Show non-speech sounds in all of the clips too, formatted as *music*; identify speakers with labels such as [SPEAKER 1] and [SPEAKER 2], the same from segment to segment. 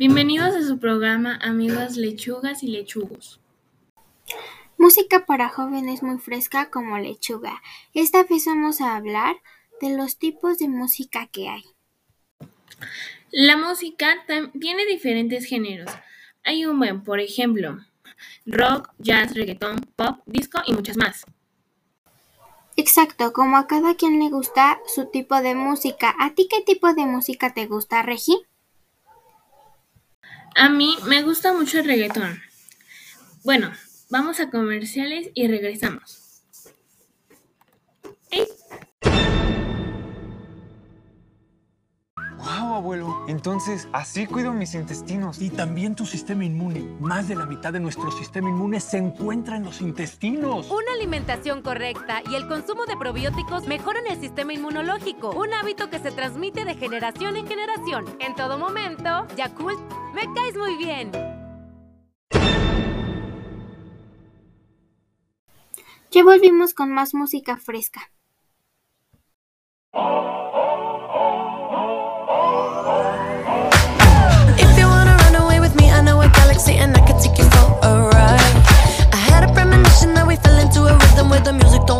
[SPEAKER 1] Bienvenidos a su programa Amigas Lechugas y Lechugos.
[SPEAKER 2] Música para jóvenes muy fresca como lechuga. Esta vez vamos a hablar de los tipos de música que hay.
[SPEAKER 1] La música tiene diferentes géneros. Hay un buen, por ejemplo, rock, jazz, reggaetón, pop, disco y muchas más.
[SPEAKER 2] Exacto, como a cada quien le gusta su tipo de música. ¿A ti qué tipo de música te gusta, Regi?
[SPEAKER 1] A mí me gusta mucho el reggaetón. Bueno, vamos a comerciales y regresamos.
[SPEAKER 3] ¡Wow, abuelo! Entonces, así cuido mis intestinos.
[SPEAKER 4] Y también tu sistema inmune. Más de la mitad de nuestro sistema inmune se encuentra en los intestinos.
[SPEAKER 5] Una alimentación correcta y el consumo de probióticos mejoran el sistema inmunológico. Un hábito que se transmite de generación en generación. En todo momento, Yakult, me caes muy bien.
[SPEAKER 2] Ya volvimos con más música fresca.
[SPEAKER 6] the music, don't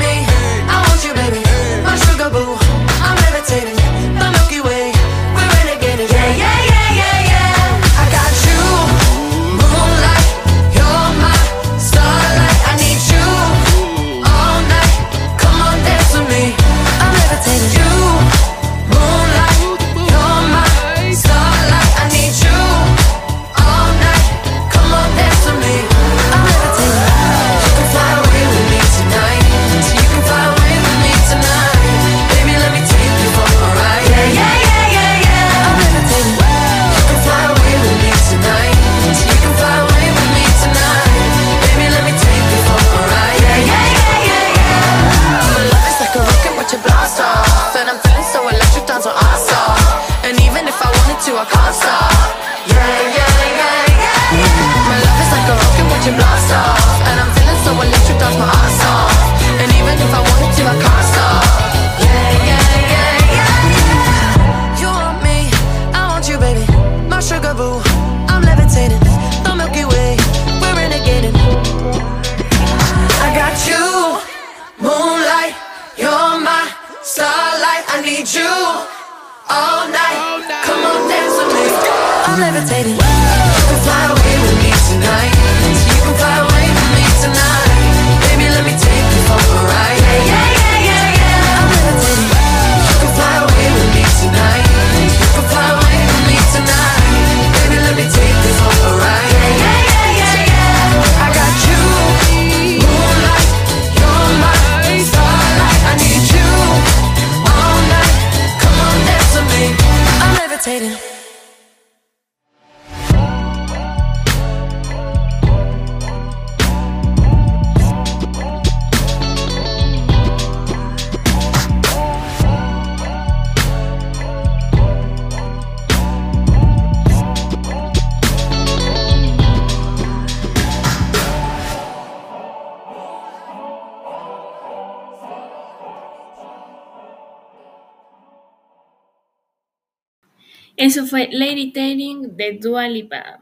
[SPEAKER 1] Eso fue Levitating de Dua Lipa.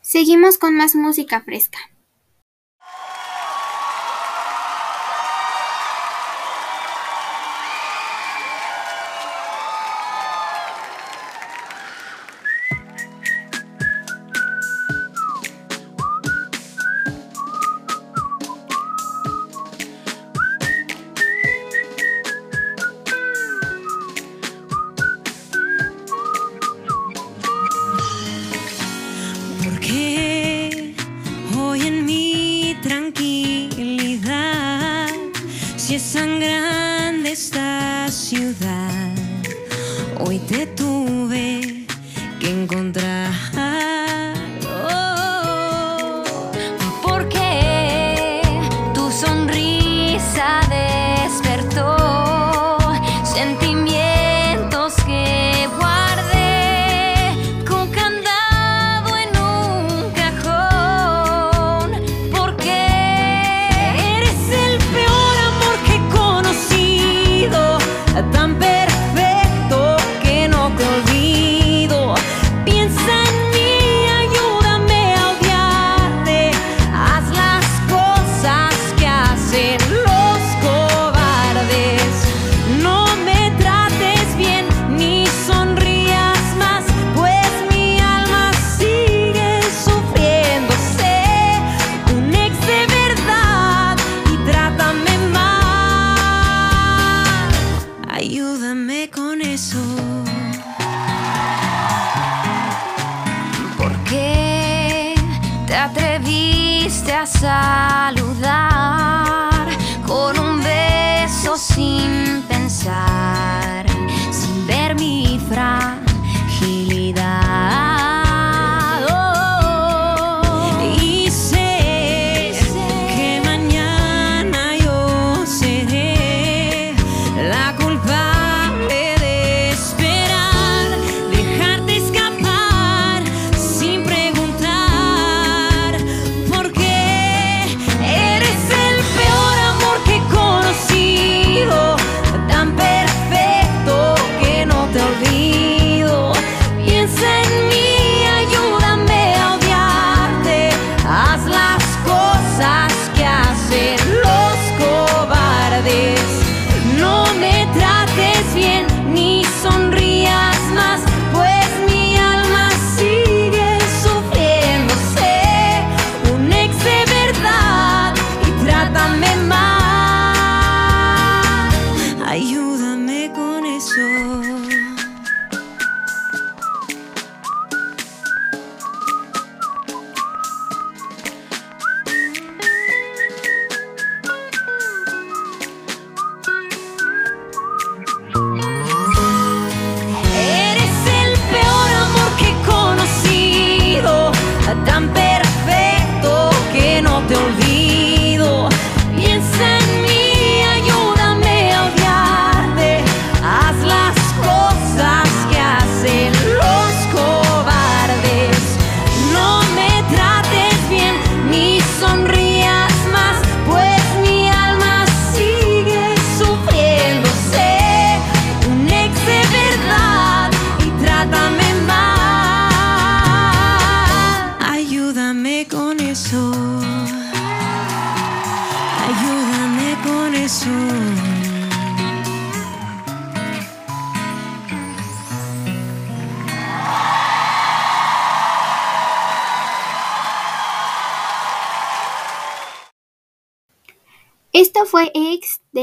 [SPEAKER 2] Seguimos con más música fresca.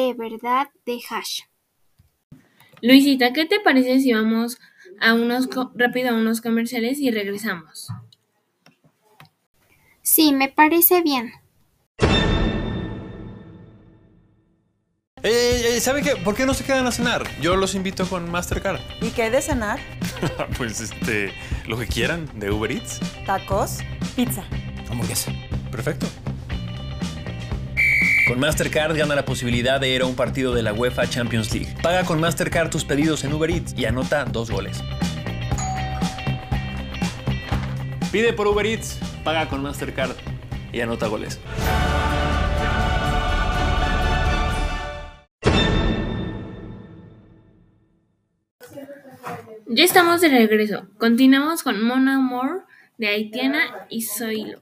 [SPEAKER 7] De verdad de
[SPEAKER 2] Hash.
[SPEAKER 1] Luisita, ¿qué te parece si vamos a unos rápido a unos comerciales y regresamos?
[SPEAKER 2] Sí, me parece bien.
[SPEAKER 8] Ey, ey, ey, ¿saben qué? ¿Por qué no se quedan a cenar? Yo los invito con Mastercard.
[SPEAKER 9] ¿Y qué hay de cenar? *laughs*
[SPEAKER 8] pues este, lo que quieran de Uber Eats.
[SPEAKER 9] Tacos, pizza.
[SPEAKER 8] Hamburguesa. Perfecto.
[SPEAKER 10] Con Mastercard gana la posibilidad de ir a un partido de la UEFA Champions League. Paga con Mastercard tus pedidos en Uber Eats y anota dos goles. Pide por Uber Eats, paga con Mastercard y anota goles.
[SPEAKER 1] Ya estamos de regreso. Continuamos con Mon Amour de Haitiana y Zoilo.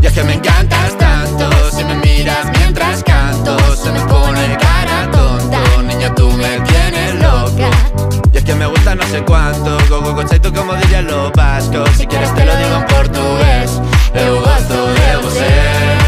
[SPEAKER 11] Y es que me encantas tanto, si me miras mientras canto, se me pone cara tonta. Niña, tú me tienes loca. Y es que me gusta no sé cuánto, go go go tú como dirían los vascos. Si quieres te lo digo en portugués, eu gosto de você.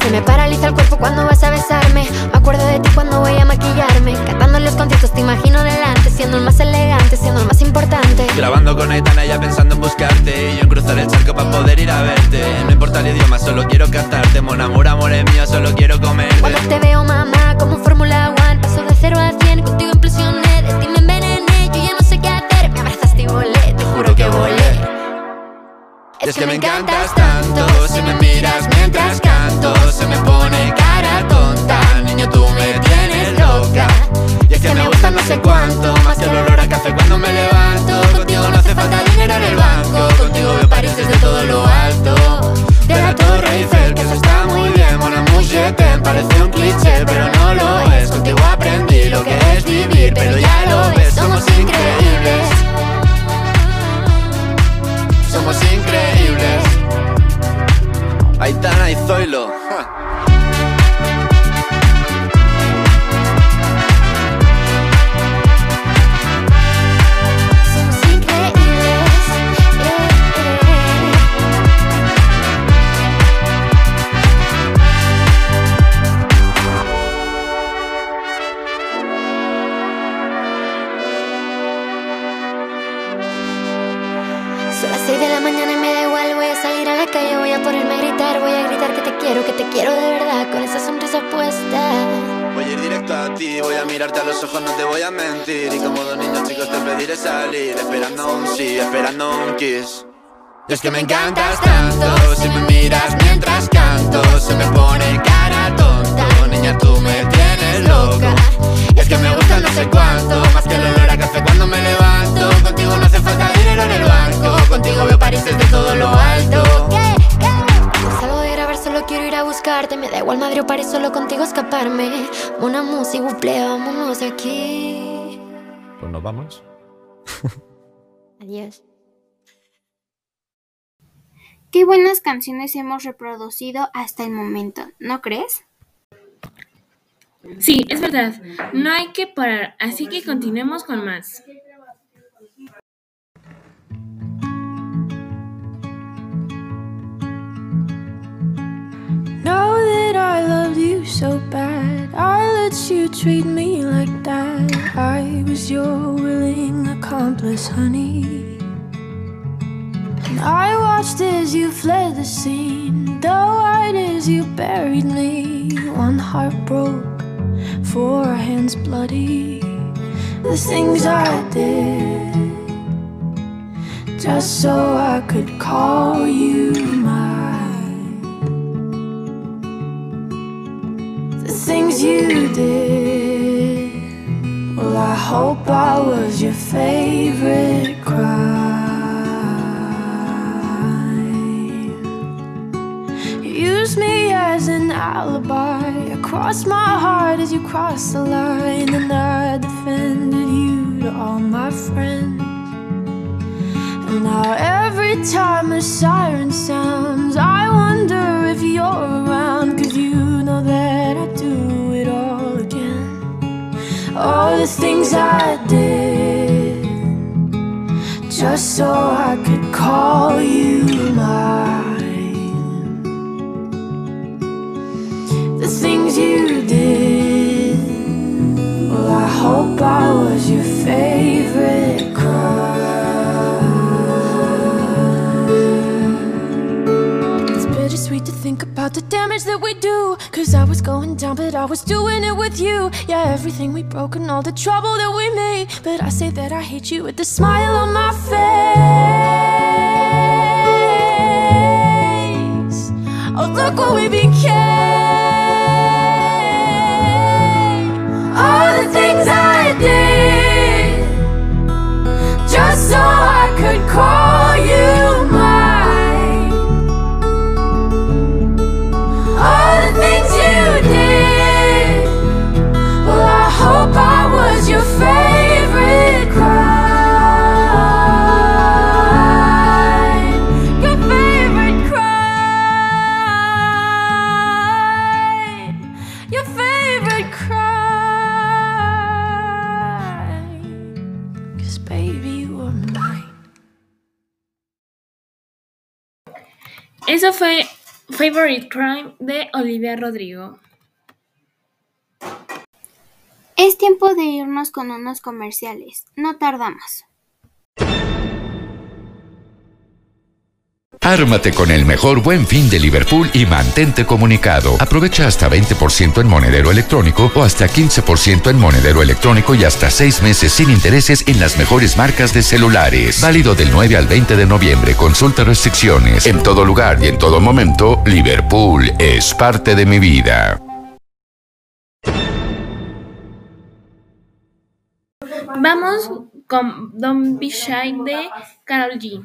[SPEAKER 12] Se me paraliza el cuerpo cuando vas a besarme. Me acuerdo de ti cuando voy a maquillarme. Cantando los conciertos te imagino delante, siendo el más elegante, siendo el más importante.
[SPEAKER 11] Grabando con Aitana ya pensando en buscarte Y yo en cruzar el charco para poder ir a No importa el idioma, solo quiero cantarte Mon amor, amor es mío, solo quiero comerte.
[SPEAKER 12] Cuando te veo, mamá, como Fórmula One, paso de 0 a 100, contigo implosioné, de ti me envenené, yo ya no sé qué hacer, me abrazaste y volé, te juro que volé.
[SPEAKER 11] Es que me encantas tanto Si me miras mientras canto Se me pone cara tonta. Niño, tú me tienes loca. Y es que me gusta no sé cuánto Más que el olor a café cuando me levanto. Contigo no hace falta dinero en el banco. Contigo desde todo lo alto De la Torre Eiffel, que eso está muy bien Mon amour, t'aime, parece un cliché Pero no lo es, contigo aprendí lo que es vivir Pero ya lo ves, somos increíbles somos increíbles. Aitana y Zoilo.
[SPEAKER 12] Y
[SPEAKER 11] es que me encantas tanto, si me miras mientras canto, se me pone cara tonta. Niña, tú me tienes loca. Y es que me gusta no sé cuánto, más que el olor a café cuando me levanto. Contigo no hace falta dinero en el banco, contigo veo París desde todo lo alto.
[SPEAKER 12] Salgo de grabar, solo quiero ir a buscarte. Me da igual Madrid o París, solo contigo escaparme. Una música, buple, vámonos aquí.
[SPEAKER 8] Pues nos vamos. *laughs*
[SPEAKER 12] Adiós.
[SPEAKER 2] Qué buenas canciones hemos reproducido hasta el momento, ¿no crees?
[SPEAKER 1] Sí, es verdad. No hay que parar, así que continuemos con más.
[SPEAKER 7] Know that I loved you so bad. I let you treat me like that. I was your willing accomplice, honey. I watched as you fled the scene, though white as you buried me. One heart broke, four hands bloody. The things I did, just so I could call you mine. The things you did. Well, I hope I was your favorite as an alibi. I crossed my heart as you crossed the line, and I defended you to all my friends. And now every time a siren sounds, I wonder if you're around. Cause you know that I do it all again. All the things I did, just so I could call you mine. Things you did, well, I hope I was your favorite crime. It's bittersweet to think about the damage that we do. Cause I was going down, but I was doing it with you. Yeah, everything we broke and all the trouble that we made. But I say that I hate you with the smile on my face. Oh, look what we became.
[SPEAKER 1] Favorite Crime de Olivia Rodrigo.
[SPEAKER 2] Es tiempo de irnos con unos comerciales. No tardamos.
[SPEAKER 13] Ármate con el mejor buen fin de Liverpool y mantente comunicado. Aprovecha hasta 20% en monedero electrónico o hasta 15% en monedero electrónico y hasta 6 meses sin intereses en las mejores marcas de celulares. Válido del 9 al 20 de noviembre. Consulta restricciones. En todo lugar y en todo momento, Liverpool es parte de mi vida.
[SPEAKER 1] Vamos con Don't Be Shy de Carol G.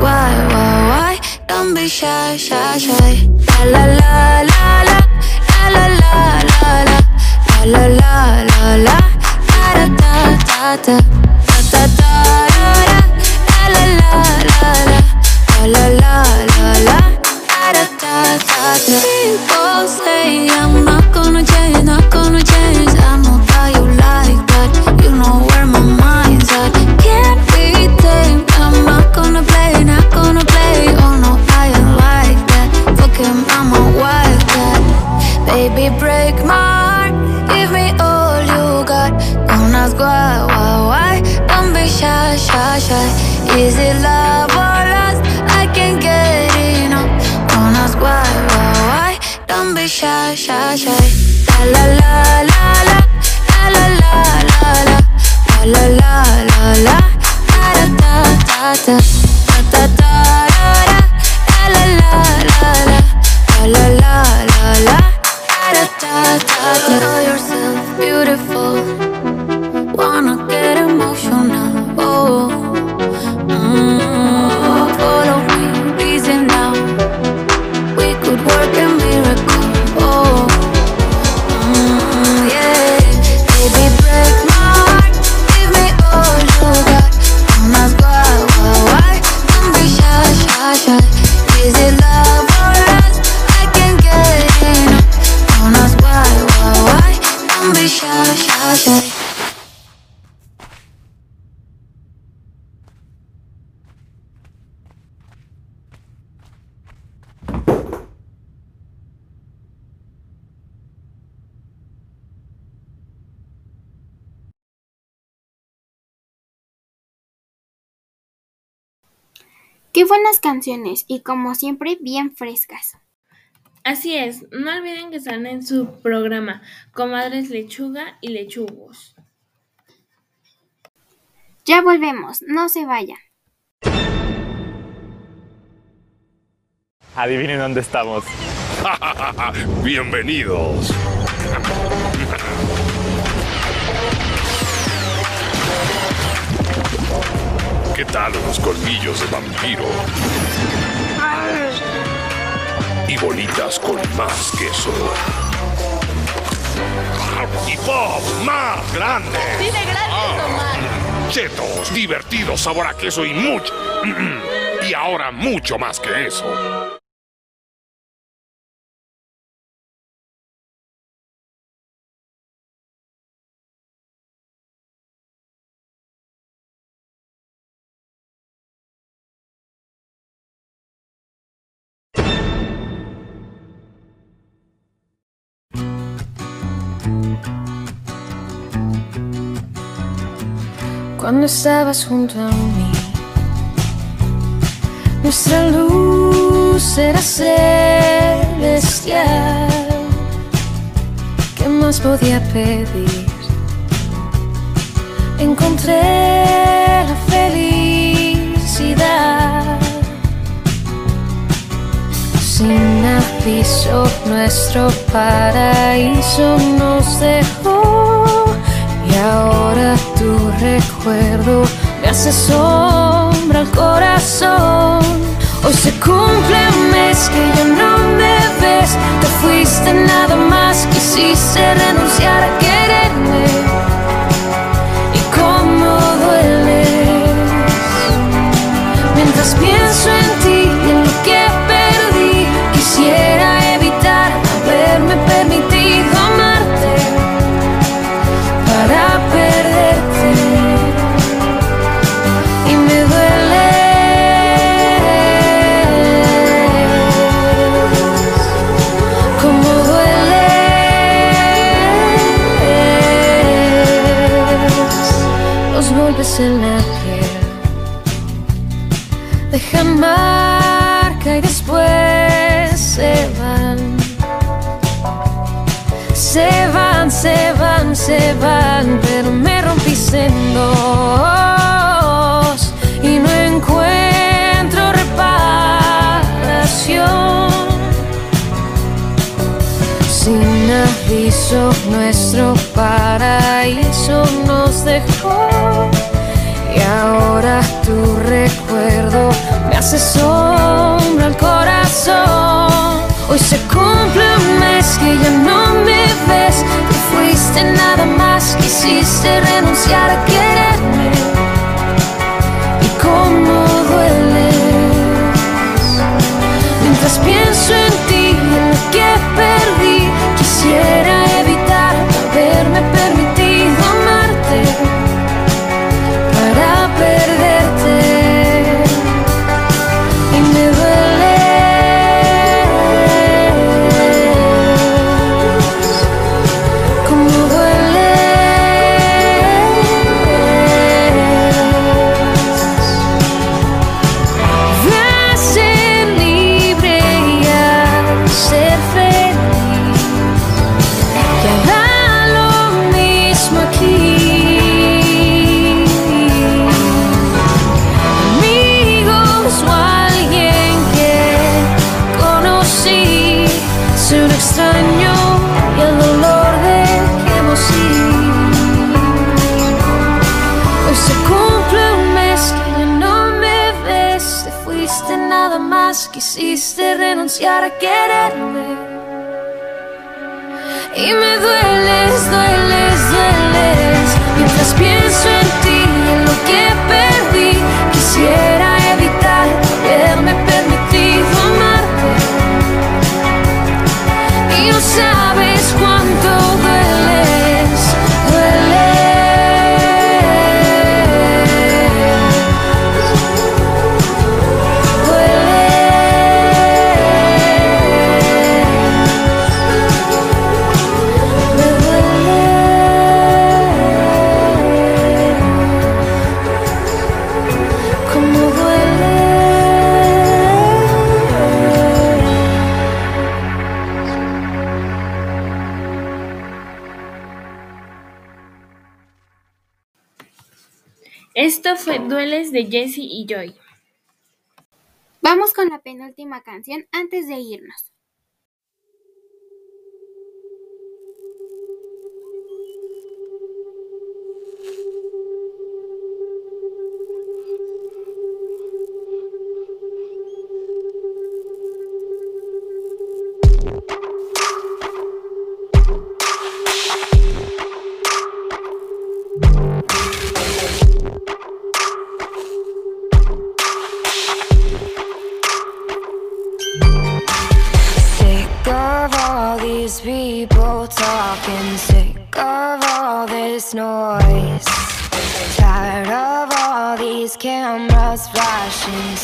[SPEAKER 14] Why, why, why. Don't be shy, shy, shy. La la la la la. La la la la la. La la la la la. Da da da da. Da da da da da. La la la la la. La la la la la. Da da da da da. People say I'm Is it love
[SPEAKER 2] Qué buenas canciones y como siempre bien frescas.
[SPEAKER 1] Así es, no olviden que están en su programa Comadres Lechuga y Lechugos.
[SPEAKER 2] Ya volvemos, no se vayan.
[SPEAKER 3] Adivinen dónde estamos. *laughs*
[SPEAKER 15] Bienvenidos. ¿Qué tal los colmillos de vampiro? Y bolitas con más queso. Y pop más grande.
[SPEAKER 5] Dime gracias, Omar.
[SPEAKER 15] Chetos, divertido, sabor a queso y mucho. Y ahora mucho más que eso.
[SPEAKER 7] Cuando estabas junto a mí, nuestra luz era celestial. ¿Qué más podía pedir? Encontré la Sin aviso, nuestro paraíso nos dejó. Y ahora tu recuerdo me hace sombra al corazón. Hoy se cumple un mes que ya no me ves. Te fuiste nada más, quisiste renunciar a quererme. Y cómo dueles. Mientras pienso en ti en lo que nuestro paraíso nos dejó y ahora tu recuerdo me hace sombra al corazón. Hoy se cumple un mes que ya no me ves. Te fuiste nada más, quisiste renunciar a quererme. Y cómo dueles. Mientras pienso en ti en lo que perdí, quisiera quisiste renunciar a quererme. Y
[SPEAKER 1] de Jessie y Joy.
[SPEAKER 16] Vamos con la penúltima canción antes de irnos.
[SPEAKER 17] Cameras flashing,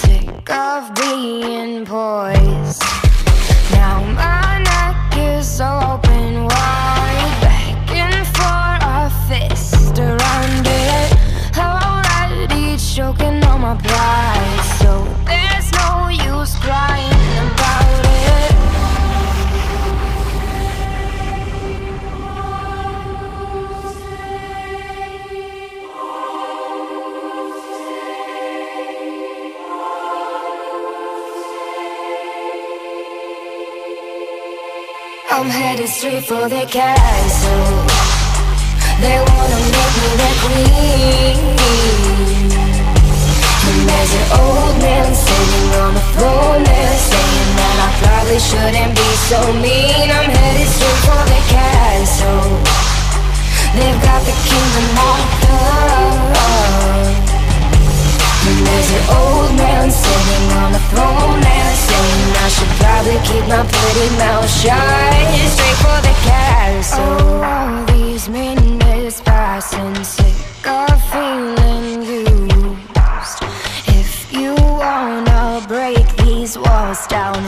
[SPEAKER 17] I'm headed straight for the castle. They wanna make me their queen. And there's an old man sitting on the throne there saying that I probably shouldn't be so mean. I'm headed straight for the castle. They've got the kingdom locked up. And there's an old man sitting on the throne there saying I should probably keep my pretty mouth shut. Straight for the castle. Oh, all these minutes passing, sick of feeling used. If you wanna break these walls down,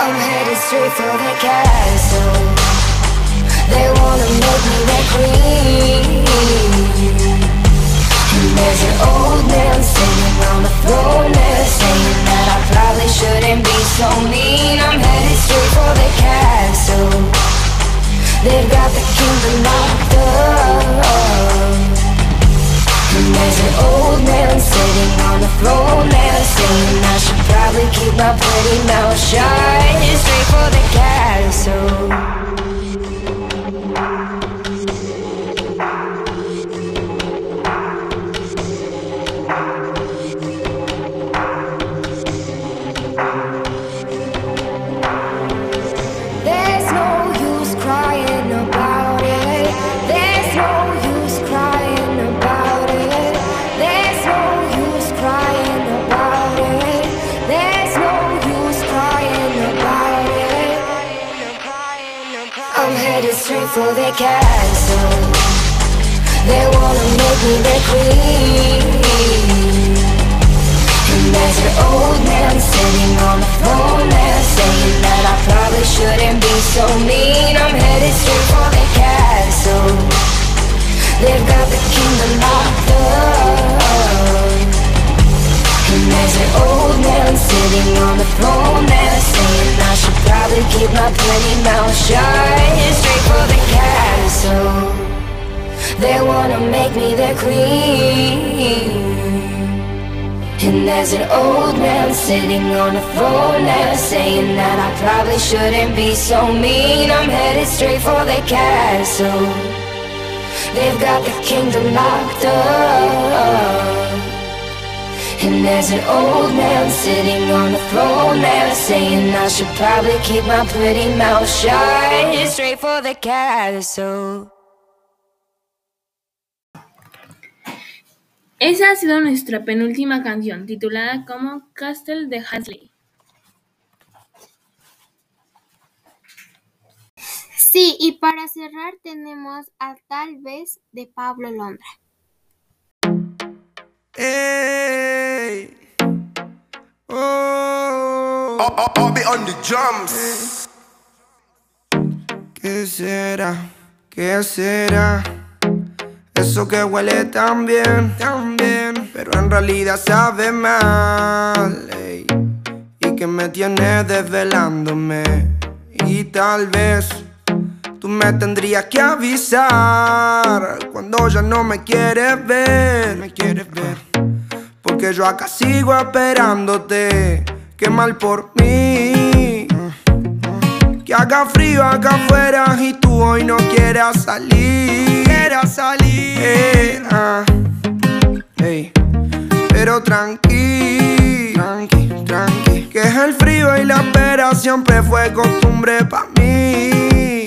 [SPEAKER 17] I'm headed straight for the castle. They wanna make me their queen. And there's an old man sitting on the there saying that I probably shouldn't be so mean. I'm headed straight for the castle. They've got the kingdom locked up. And there's an old man sitting on the throne there saying I should probably keep my pretty mouth shut. Straight for the castle. Headed straight for the castle. They wanna make me their queen. And there's an old man sitting on the throne there saying that I probably shouldn't be so mean. I'm headed straight for the castle. They've got the kingdom locked up. And there's an old man sitting on the throne there saying I should probably keep my pretty mouth shut. Straight for the castle. They wanna make me their queen. And there's an old man sitting on a throne there saying that I probably shouldn't be so mean. I'm headed straight for the castle. They've got the kingdom locked up. And there's an old man sitting on a throne there saying I should probably keep my pretty mouth shut. Straight for the castle.
[SPEAKER 1] Esa ha sido nuestra penúltima canción, titulada como Castle de Hasley.
[SPEAKER 16] Sí, y para cerrar tenemos a Tal vez de Pablo Londra.
[SPEAKER 18] Ey. Oh. on the drums. ¿Qué será? ¿Qué será? Eso que huele tan bien, tan bien, pero en realidad sabe mal. ey. Y que me tiene desvelándome. Y tal vez tú me tendrías que avisar cuando ya no me quieres ver. Me quieres ver. Porque yo acá sigo esperándote. Qué mal por mí. Que haga frío acá afuera y tú hoy no quieras salir. Quieras salir. Eh, ah. Pero tranqui, tranqui, tranqui. Que es el frío y la espera siempre fue costumbre pa' mí.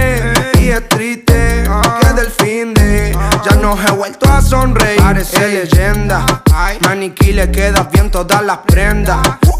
[SPEAKER 18] De ya no he vuelto a sonreír. Parece leyenda. Maniquí le queda bien todas las prendas.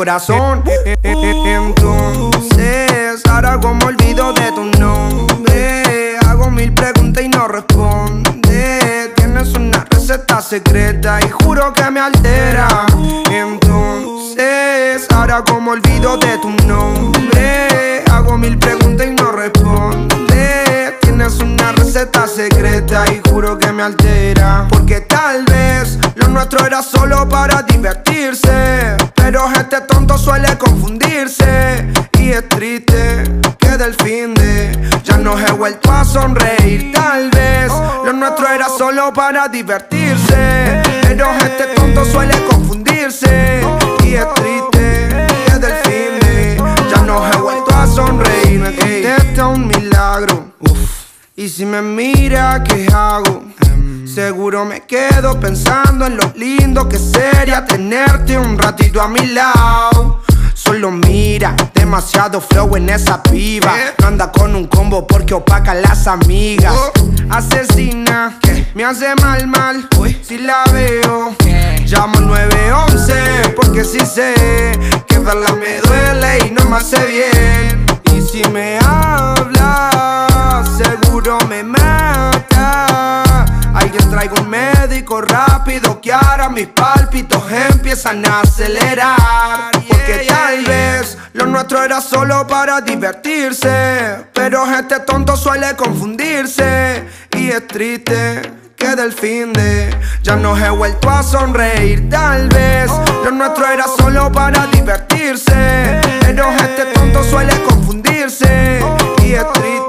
[SPEAKER 18] corazón. Entonces, ahora como olvido de tu nombre. Hago mil preguntas y no responde. Tienes una receta secreta y juro que me altera. Entonces, ahora como olvido de tu nombre. Hago mil preguntas y no responde. Tienes una receta secreta y juro que me altera. Porque tal vez lo nuestro era solo para divertirse. Pero este tonto suele confundirse. Y es triste que del fin de ya no he vuelto a sonreír. Tal vez lo nuestro era solo para divertirse. Pero este tonto suele confundirse. Y es triste que del fin de ya no he vuelto a sonreír. Me contesta un milagro. Y si me mira, ¿qué hago? Seguro me quedo pensando en lo lindo que sería tenerte un ratito a mi lado. Solo mira, demasiado flow en esa piba. No anda con un combo porque opaca a las amigas. Asesina, me hace mal, mal. Si la veo, llamo al 911 porque sí sé que verla me duele y no me hace bien. Y si me habla, seguro me. Traiga un médico rápido que ahora mis pálpitos empiezan a acelerar. Porque tal vez lo nuestro era solo para divertirse. Pero este tonto suele confundirse. Y es triste que del fin de ya no he vuelto a sonreír. Tal vez lo nuestro era solo para divertirse. Pero este tonto suele confundirse. Y es triste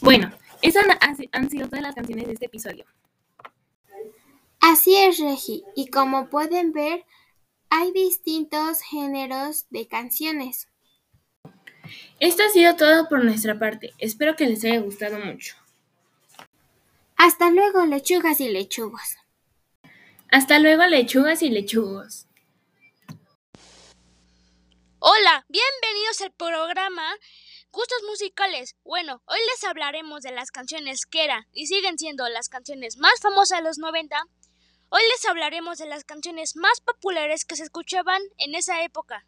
[SPEAKER 1] Bueno, esas han, han sido todas las canciones de este episodio.
[SPEAKER 2] Así es, Regi, y como pueden ver, hay distintos géneros de canciones.
[SPEAKER 1] Esto ha sido todo por nuestra parte. Espero que les haya gustado mucho.
[SPEAKER 2] Hasta luego, lechugas y lechugos.
[SPEAKER 1] Hasta luego, lechugas y lechugos.
[SPEAKER 19] Hola, bienvenidos al programa Gustos musicales. Bueno, hoy les hablaremos de las canciones que eran y siguen siendo las canciones más famosas de los 90. Hoy les hablaremos de las canciones más populares que se escuchaban en esa época.